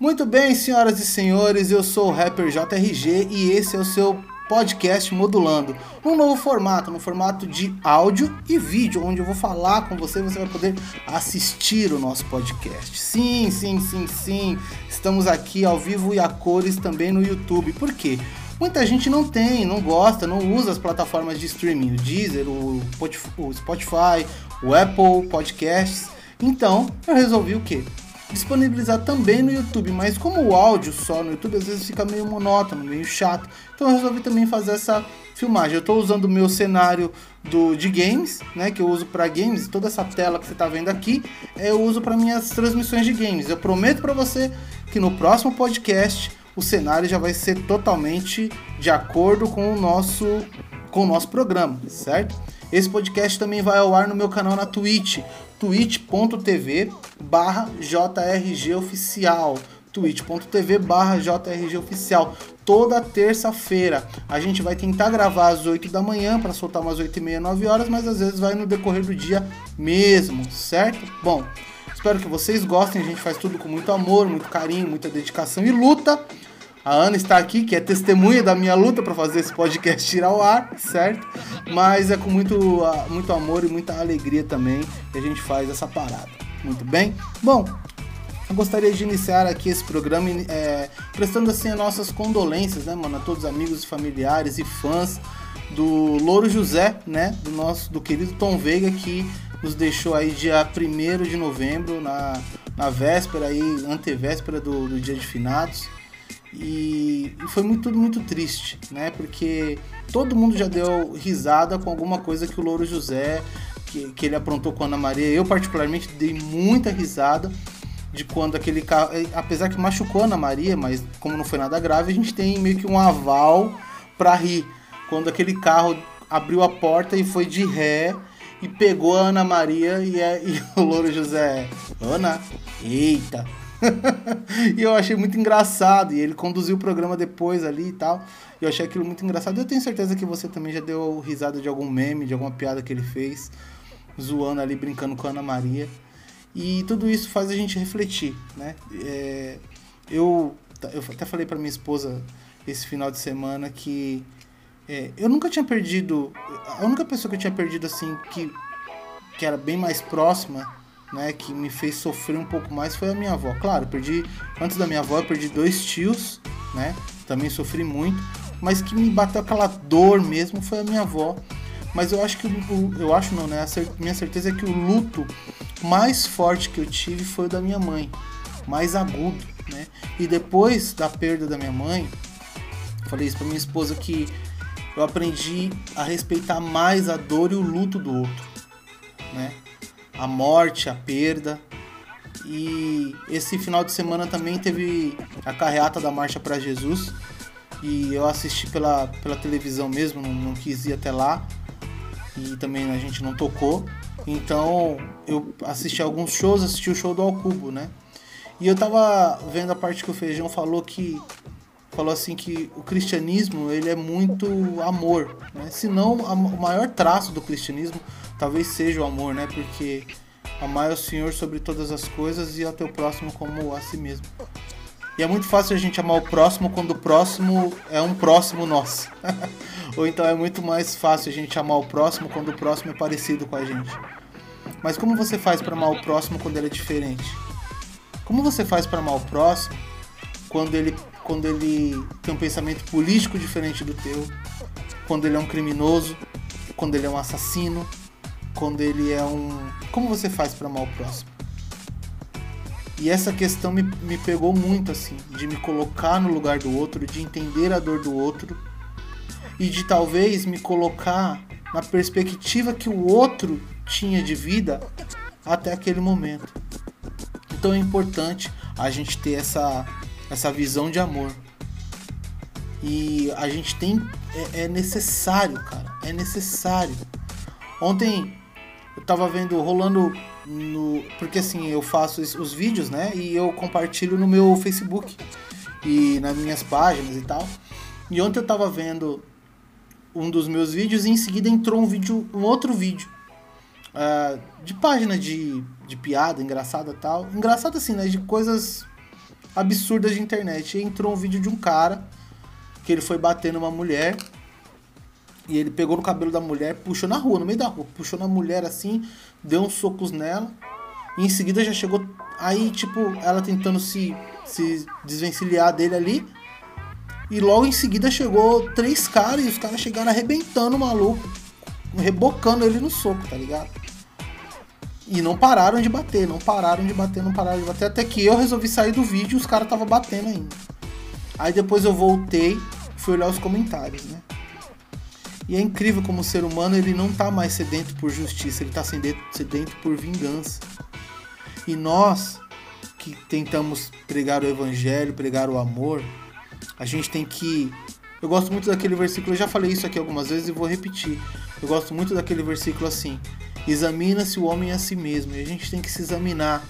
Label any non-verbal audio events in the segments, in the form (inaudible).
Muito bem, senhoras e senhores, eu sou o rapper JRG e esse é o seu podcast modulando. Um novo formato, no formato de áudio e vídeo, onde eu vou falar com você e você vai poder assistir o nosso podcast. Sim, sim, sim, sim. Estamos aqui ao vivo e a cores também no YouTube. Por quê? Muita gente não tem, não gosta, não usa as plataformas de streaming, o Deezer, o Spotify, o Apple Podcasts. Então, eu resolvi o quê? Disponibilizar também no YouTube, mas como o áudio só no YouTube às vezes fica meio monótono, meio chato, então eu resolvi também fazer essa filmagem. Eu estou usando o meu cenário do, de games, né, que eu uso para games, toda essa tela que você está vendo aqui, eu uso para minhas transmissões de games. Eu prometo para você que no próximo podcast o cenário já vai ser totalmente de acordo com o nosso com o nosso programa, certo? Esse podcast também vai ao ar no meu canal na Twitch, twitch.tv barra jrgoficial. twitch.tv barra jrgoficial. Toda terça-feira. A gente vai tentar gravar às 8 da manhã para soltar umas 8 e meia, 9 horas mas às vezes vai no decorrer do dia mesmo, certo? Bom, espero que vocês gostem, a gente faz tudo com muito amor, muito carinho, muita dedicação e luta a Ana está aqui, que é testemunha da minha luta para fazer esse podcast tirar ao ar, certo? Mas é com muito, ah, muito amor e muita alegria também que a gente faz essa parada. Muito bem? Bom, eu gostaria de iniciar aqui esse programa é, prestando assim as nossas condolências, né, mano, a todos os amigos, familiares e fãs do Louro José, né, do nosso, do querido Tom Veiga que nos deixou aí dia 1 de novembro, na, na véspera aí, antevéspera do, do dia de finados. E, e foi muito, muito triste, né? Porque todo mundo já deu risada com alguma coisa que o Louro José, que, que ele aprontou com a Ana Maria. Eu, particularmente, dei muita risada de quando aquele carro, eh, apesar que machucou a Ana Maria, mas como não foi nada grave, a gente tem meio que um aval para rir. Quando aquele carro abriu a porta e foi de ré e pegou a Ana Maria e, é, (laughs) e o Louro José, Ana, eita, (laughs) e eu achei muito engraçado. E ele conduziu o programa depois ali e tal. E eu achei aquilo muito engraçado. Eu tenho certeza que você também já deu risada de algum meme, de alguma piada que ele fez, zoando ali, brincando com a Ana Maria. E tudo isso faz a gente refletir, né? É, eu, eu até falei para minha esposa esse final de semana que é, eu nunca tinha perdido. A única pessoa que eu tinha perdido assim que, que era bem mais próxima né, que me fez sofrer um pouco mais foi a minha avó. Claro, perdi antes da minha avó, eu perdi dois tios, né? Também sofri muito, mas que me bateu aquela dor mesmo foi a minha avó. Mas eu acho que eu acho não, né? A minha certeza é que o luto mais forte que eu tive foi o da minha mãe, mais agudo, né? E depois da perda da minha mãe, falei isso para minha esposa que eu aprendi a respeitar mais a dor e o luto do outro, né? A morte, a perda. E esse final de semana também teve a carreata da Marcha para Jesus. E eu assisti pela, pela televisão mesmo, não, não quis ir até lá. E também a gente não tocou. Então eu assisti alguns shows, assisti o show do Alcubo, né? E eu tava vendo a parte que o Feijão falou que falou assim que o cristianismo ele é muito amor, né? Se não o maior traço do cristianismo talvez seja o amor, né? Porque amar o Senhor sobre todas as coisas e ao teu próximo como a si mesmo. E é muito fácil a gente amar o próximo quando o próximo é um próximo nosso. (laughs) Ou então é muito mais fácil a gente amar o próximo quando o próximo é parecido com a gente. Mas como você faz para amar o próximo quando ele é diferente? Como você faz para amar o próximo quando ele, quando ele tem um pensamento político diferente do teu? Quando ele é um criminoso? Quando ele é um assassino? quando ele é um. Como você faz para amar o próximo? E essa questão me, me pegou muito, assim, de me colocar no lugar do outro, de entender a dor do outro e de talvez me colocar na perspectiva que o outro tinha de vida até aquele momento. Então é importante a gente ter essa, essa visão de amor. E a gente tem. É, é necessário, cara. É necessário. Ontem eu tava vendo rolando no. Porque assim, eu faço os vídeos, né? E eu compartilho no meu Facebook e nas minhas páginas e tal. E ontem eu tava vendo um dos meus vídeos e em seguida entrou um vídeo, um outro vídeo. Uh, de página de, de piada, engraçada tal. Engraçado assim, né? De coisas absurdas de internet. Entrou um vídeo de um cara que ele foi bater numa mulher e ele pegou no cabelo da mulher, puxou na rua, no meio da rua, puxou na mulher assim, deu uns socos nela. E em seguida já chegou. Aí, tipo, ela tentando se, se desvencilhar dele ali. E logo em seguida chegou três caras e os caras chegaram arrebentando o maluco, rebocando ele no soco, tá ligado? E não pararam de bater, não pararam de bater, não pararam de bater. Até que eu resolvi sair do vídeo e os caras estavam batendo ainda. Aí depois eu voltei, fui olhar os comentários, né? E é incrível como o ser humano ele não tá mais sedento por justiça, ele tá sedento por vingança. E nós que tentamos pregar o evangelho, pregar o amor, a gente tem que eu gosto muito daquele versículo, eu já falei isso aqui algumas vezes e vou repetir. Eu gosto muito daquele versículo assim: Examina-se o homem a si mesmo. E a gente tem que se examinar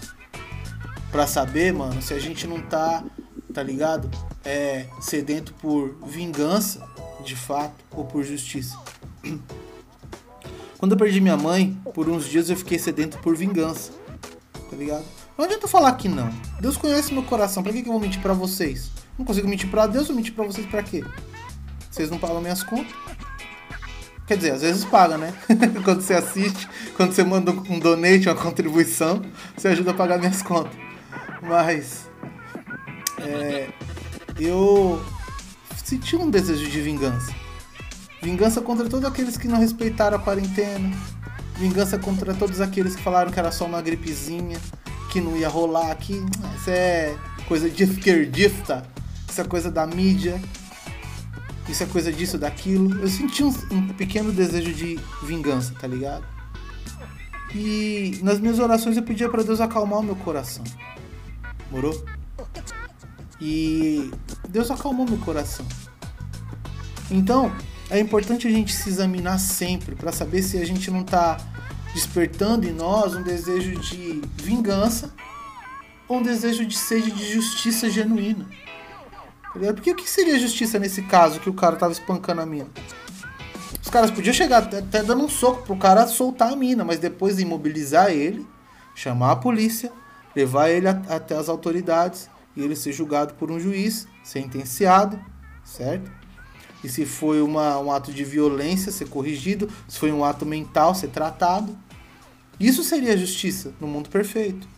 para saber, mano, se a gente não tá, tá ligado? É sedento por vingança de fato ou por justiça. Quando eu perdi minha mãe, por uns dias eu fiquei sedento por vingança. Tá ligado? Não adianta falar que não. Deus conhece meu coração. Pra que, que eu vou mentir pra vocês? Não consigo mentir pra Deus, eu mentir pra vocês pra quê? Vocês não pagam minhas contas? Quer dizer, às vezes paga, né? (laughs) quando você assiste, quando você manda um donate, uma contribuição, você ajuda a pagar minhas contas. Mas. É, eu senti um desejo de vingança. Vingança contra todos aqueles que não respeitaram a quarentena. Vingança contra todos aqueles que falaram que era só uma gripezinha, que não ia rolar aqui. Isso é coisa de esquerdista. Isso é coisa da mídia. Isso é coisa disso, daquilo. Eu senti um, um pequeno desejo de vingança, tá ligado? E nas minhas orações eu pedia para Deus acalmar o meu coração. Morou? E Deus acalmou meu coração. Então, é importante a gente se examinar sempre para saber se a gente não está despertando em nós um desejo de vingança ou um desejo de sede de justiça genuína. Tá Porque o que seria justiça nesse caso que o cara tava espancando a mina? Os caras podiam chegar até dando um soco pro cara soltar a mina, mas depois imobilizar ele, chamar a polícia, levar ele até as autoridades e ele ser julgado por um juiz, sentenciado, certo? E se foi uma, um ato de violência, ser corrigido, se foi um ato mental, ser tratado. Isso seria justiça no mundo perfeito.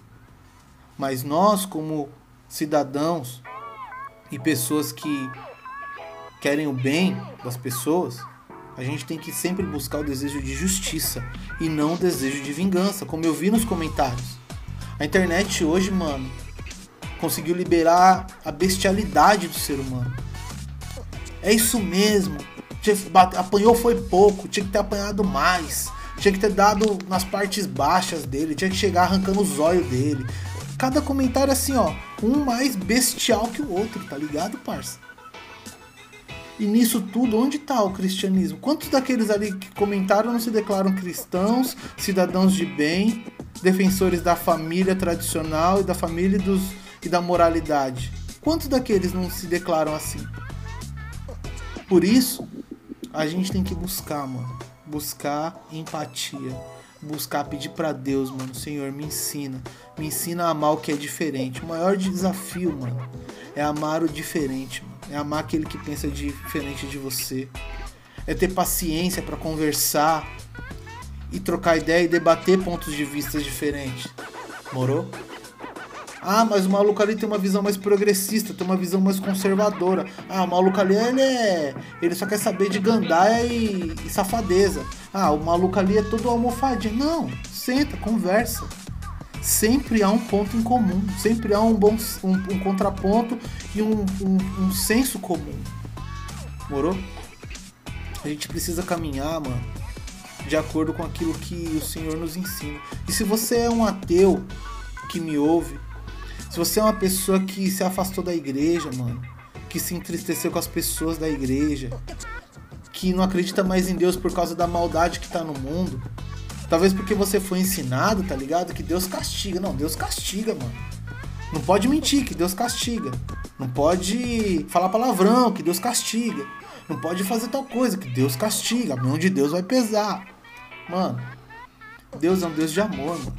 Mas nós, como cidadãos e pessoas que querem o bem das pessoas, a gente tem que sempre buscar o desejo de justiça e não o desejo de vingança, como eu vi nos comentários. A internet hoje, mano, conseguiu liberar a bestialidade do ser humano. É isso mesmo. Apanhou foi pouco, tinha que ter apanhado mais. Tinha que ter dado nas partes baixas dele, tinha que chegar arrancando os olhos dele. Cada comentário assim, ó, um mais bestial que o outro, tá ligado, parça? E nisso tudo, onde está o cristianismo? Quantos daqueles ali que comentaram não se declaram cristãos, cidadãos de bem, defensores da família tradicional e da família e dos e da moralidade. Quantos daqueles não se declaram assim? Por isso, a gente tem que buscar, mano. Buscar empatia. Buscar pedir para Deus, mano. Senhor, me ensina. Me ensina a amar o que é diferente. O maior desafio, mano, é amar o diferente, mano. É amar aquele que pensa diferente de você. É ter paciência para conversar e trocar ideia e debater pontos de vista diferentes. Morou? Ah, mas o maluco ali tem uma visão mais progressista, tem uma visão mais conservadora. Ah, o maluco ali ele é. Ele só quer saber de gandaia e, e safadeza. Ah, o maluco ali é todo almofadinho. Não, senta, conversa. Sempre há um ponto em comum, sempre há um bom um, um contraponto e um, um, um senso comum. Morou? A gente precisa caminhar, mano, de acordo com aquilo que o Senhor nos ensina. E se você é um ateu que me ouve, se você é uma pessoa que se afastou da igreja, mano, que se entristeceu com as pessoas da igreja, que não acredita mais em Deus por causa da maldade que tá no mundo, talvez porque você foi ensinado, tá ligado? Que Deus castiga. Não, Deus castiga, mano. Não pode mentir, que Deus castiga. Não pode falar palavrão, que Deus castiga. Não pode fazer tal coisa, que Deus castiga. A mão de Deus vai pesar. Mano, Deus é um Deus de amor, mano.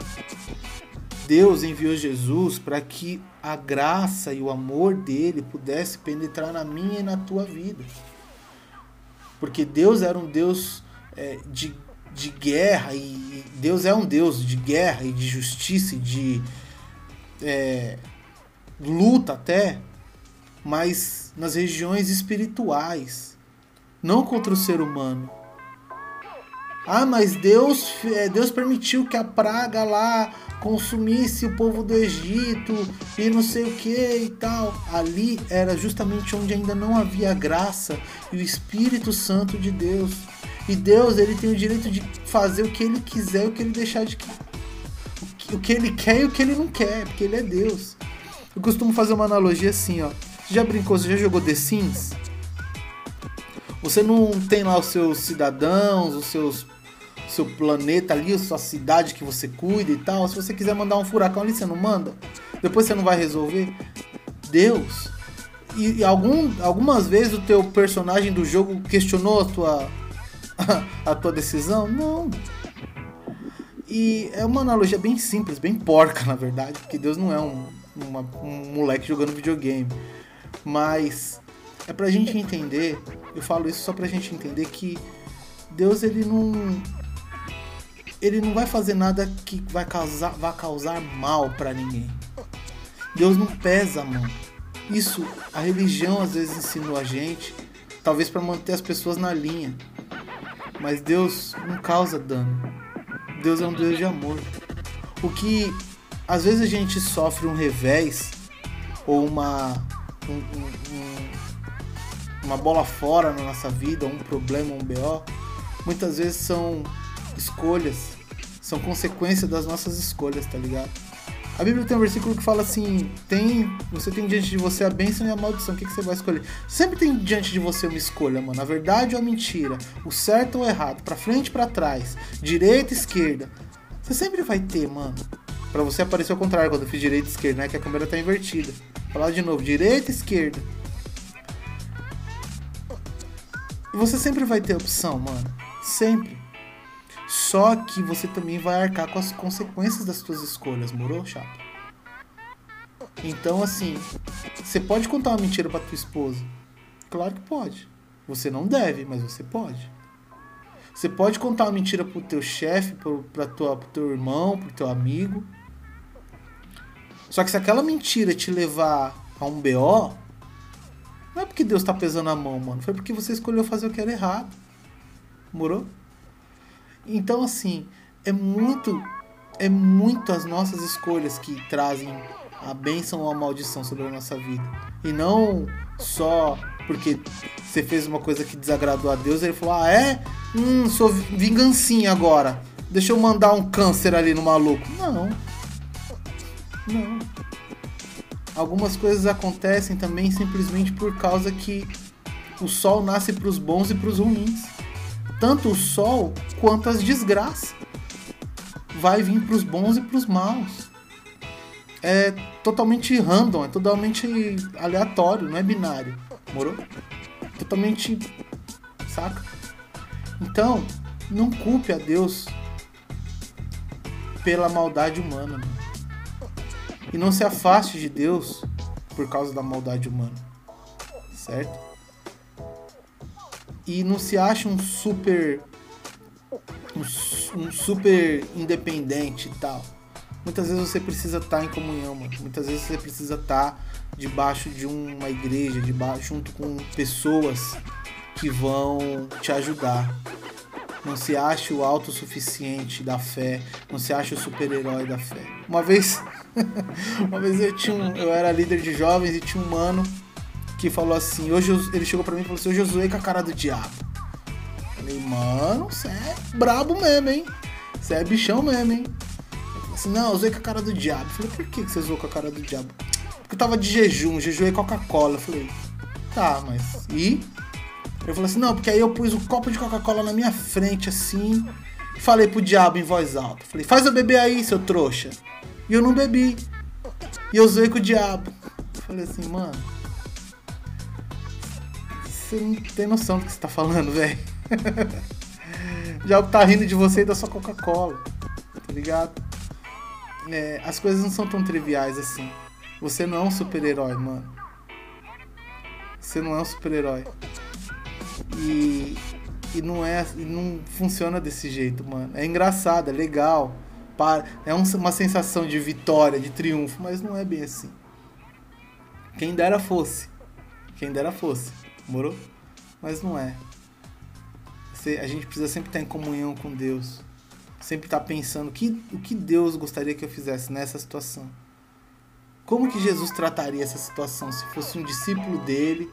Deus enviou Jesus para que a graça e o amor dele pudesse penetrar na minha e na tua vida. Porque Deus era um Deus é, de, de guerra, e Deus é um Deus de guerra e de justiça e de é, luta até, mas nas regiões espirituais, não contra o ser humano. Ah, mas Deus, é, Deus permitiu que a praga lá consumisse o povo do Egito e não sei o que e tal. Ali era justamente onde ainda não havia graça e o Espírito Santo de Deus. E Deus, ele tem o direito de fazer o que ele quiser, o que ele deixar de o que ele quer e o que ele não quer, porque ele é Deus. Eu costumo fazer uma analogia assim, ó. Você já brincou, você já jogou The Sims? Você não tem lá os seus cidadãos, os seus seu planeta ali, a sua cidade que você cuida e tal. Se você quiser mandar um furacão ali, você não manda. Depois você não vai resolver. Deus. E, e algum, algumas vezes o teu personagem do jogo questionou a tua, (laughs) a tua decisão? Não. E é uma analogia bem simples, bem porca, na verdade, porque Deus não é um, uma, um moleque jogando videogame. Mas é pra gente entender, eu falo isso só pra gente entender que Deus ele não ele não vai fazer nada que vai causar, vai causar mal para ninguém. Deus não pesa mão. Isso a religião às vezes ensinou a gente, talvez para manter as pessoas na linha. Mas Deus não causa dano. Deus é um Deus de amor. O que às vezes a gente sofre um revés ou uma um, um, uma bola fora na nossa vida, um problema, um BO, muitas vezes são escolhas, são consequências das nossas escolhas, tá ligado? A Bíblia tem um versículo que fala assim: tem, você tem diante de você a bênção e a maldição, o que, que você vai escolher? Sempre tem diante de você uma escolha, mano. A verdade ou a mentira, o certo ou o errado, para frente para trás, direita esquerda. Você sempre vai ter, mano. Para você aparecer ao contrário quando eu fiz direita e esquerda, né? Que a câmera tá invertida. Falar de novo: direita e esquerda. Você sempre vai ter opção, mano. Sempre. Só que você também vai arcar com as consequências das suas escolhas, moro, chato? Então, assim, você pode contar uma mentira para tua esposa? Claro que pode. Você não deve, mas você pode. Você pode contar uma mentira pro teu chefe, pro, tua, pro teu irmão, pro teu amigo. Só que se aquela mentira te levar a um BO, não é porque Deus tá pesando a mão, mano. Foi porque você escolheu fazer o que era errado. Morou? Então, assim, é muito, é muito as nossas escolhas que trazem a bênção ou a maldição sobre a nossa vida. E não só porque você fez uma coisa que desagradou a Deus, ele falou: Ah, é? Hum, sou vingancinha agora. Deixa eu mandar um câncer ali no maluco. Não. Não. Algumas coisas acontecem também simplesmente por causa que o sol nasce para os bons e para os ruins tanto o sol quanto as desgraças. Vai vir para os bons e para os maus. É totalmente random, é totalmente aleatório, não é binário. Morou? Totalmente. Saca? Então, não culpe a Deus pela maldade humana. Mano. E não se afaste de Deus por causa da maldade humana. Certo? E não se acha um super um, um super independente e tal. Muitas vezes você precisa estar tá em comunhão, mano. Muitas vezes você precisa estar tá debaixo de uma igreja, debaixo, junto com pessoas que vão te ajudar. Não se acha o autossuficiente da fé, não se acha o super-herói da fé. Uma vez, (laughs) uma vez eu tinha um, eu era líder de jovens e tinha um mano que falou assim, hoje ele chegou para mim e falou assim, hoje eu zoei com a cara do diabo. Falei, mano, você é brabo mesmo, hein? Você é bichão mesmo, hein? Ele assim, não, eu zoei com a cara do diabo. falei, por que você zoou com a cara do diabo? Porque eu tava de jejum, jejuei Coca-Cola. falei, tá, mas. E? Ele falou assim, não, porque aí eu pus um copo de Coca-Cola na minha frente, assim, e falei pro diabo em voz alta. Falei, faz eu beber aí, seu trouxa. E eu não bebi. E eu zoei com o diabo. falei assim, mano, você não tem noção do que você tá falando, velho. (laughs) Já tá rindo de você e da sua Coca-Cola. Tá ligado? é, as coisas não são tão triviais assim. Você não é um super-herói, mano. Você não é um super-herói. E, e não é e não funciona desse jeito, mano. É engraçado, é legal. É uma sensação de vitória, de triunfo, mas não é bem assim. Quem dera fosse. Quem dera fosse. Morou? Mas não é. A gente precisa sempre estar em comunhão com Deus. Sempre estar pensando que, o que Deus gostaria que eu fizesse nessa situação. Como que Jesus trataria essa situação se fosse um discípulo dele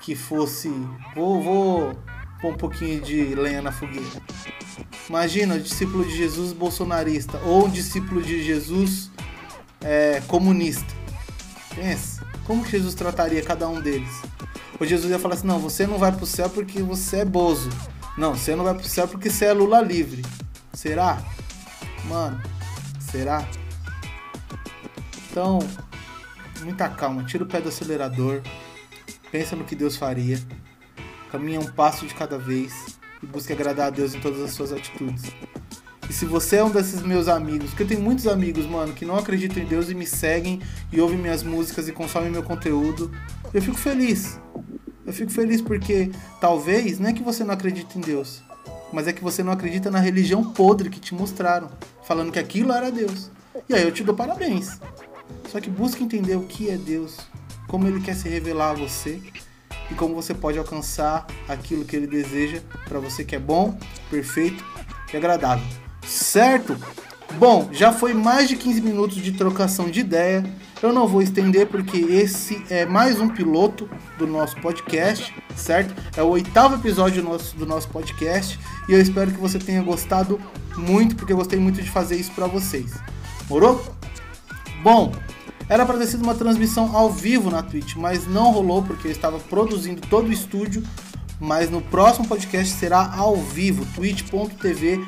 que fosse. Vou, vou pôr um pouquinho de lenha na fogueira. Imagina o discípulo de Jesus bolsonarista ou um discípulo de Jesus é, comunista. Pensa, como que Jesus trataria cada um deles? Ou Jesus ia falar assim: não, você não vai para o céu porque você é bozo. Não, você não vai para o céu porque você é Lula livre. Será? Mano, será? Então, muita calma, tira o pé do acelerador, pensa no que Deus faria, caminha um passo de cada vez e busque agradar a Deus em todas as suas atitudes. E se você é um desses meus amigos, porque eu tenho muitos amigos, mano, que não acreditam em Deus e me seguem e ouvem minhas músicas e consomem meu conteúdo, eu fico feliz. Eu fico feliz porque talvez não é que você não acredita em Deus, mas é que você não acredita na religião podre que te mostraram, falando que aquilo era Deus. E aí eu te dou parabéns. Só que busque entender o que é Deus, como ele quer se revelar a você e como você pode alcançar aquilo que ele deseja para você que é bom, perfeito e agradável. Certo? Bom, já foi mais de 15 minutos de trocação de ideia. Eu não vou estender porque esse é mais um piloto do nosso podcast, certo? É o oitavo episódio do nosso, do nosso podcast e eu espero que você tenha gostado muito, porque eu gostei muito de fazer isso para vocês. Morou? Bom, era para ter sido uma transmissão ao vivo na Twitch, mas não rolou porque eu estava produzindo todo o estúdio. Mas no próximo podcast será ao vivo, twitch.tv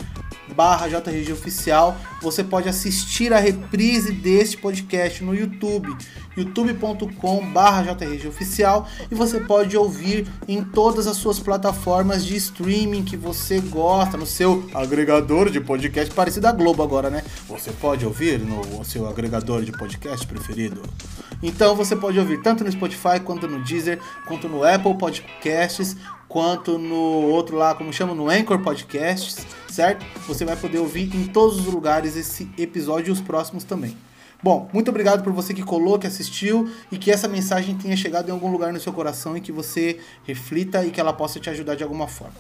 barra JRG Oficial. Você pode assistir a reprise deste podcast no YouTube, youtube.com barra JRG Oficial. E você pode ouvir em todas as suas plataformas de streaming que você gosta, no seu agregador de podcast, parecido a Globo agora, né? Você pode ouvir no seu agregador de podcast preferido. Então você pode ouvir tanto no Spotify, quanto no Deezer, quanto no Apple Podcasts, quanto no outro lá, como chama, no Anchor Podcasts, certo? Você vai poder ouvir em todos os lugares esse episódio e os próximos também. Bom, muito obrigado por você que colou, que assistiu e que essa mensagem tenha chegado em algum lugar no seu coração e que você reflita e que ela possa te ajudar de alguma forma.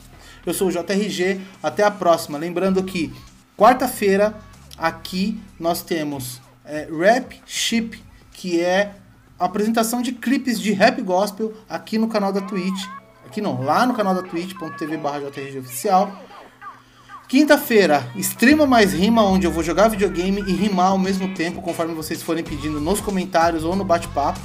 Eu sou o JRG, até a próxima. Lembrando que quarta-feira aqui nós temos é, Rap Ship, que é a apresentação de clipes de rap gospel aqui no canal da Twitch aqui não, lá no canal da twitch.tv barra Oficial. Quinta-feira, Extrema Mais Rima, onde eu vou jogar videogame e rimar ao mesmo tempo, conforme vocês forem pedindo nos comentários ou no bate-papo.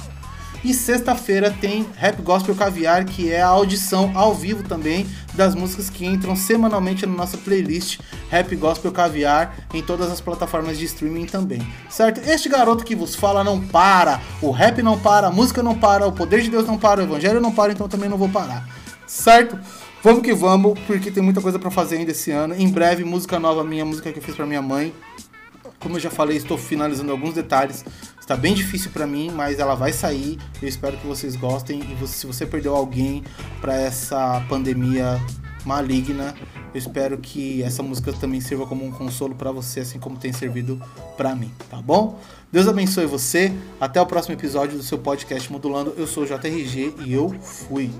E sexta-feira tem Rap Gospel Caviar, que é a audição ao vivo também das músicas que entram semanalmente na nossa playlist Rap Gospel Caviar em todas as plataformas de streaming também. Certo? Este garoto que vos fala não para, o rap não para, a música não para, o poder de Deus não para, o evangelho não para, então também não vou parar. Certo? Vamos que vamos, porque tem muita coisa para fazer ainda esse ano. Em breve, música nova minha, música que eu fiz para minha mãe. Como eu já falei, estou finalizando alguns detalhes. Está bem difícil para mim, mas ela vai sair. Eu espero que vocês gostem. E você, se você perdeu alguém para essa pandemia maligna, eu espero que essa música também sirva como um consolo para você, assim como tem servido para mim, tá bom? Deus abençoe você. Até o próximo episódio do seu podcast Modulando. Eu sou o JRG e eu fui.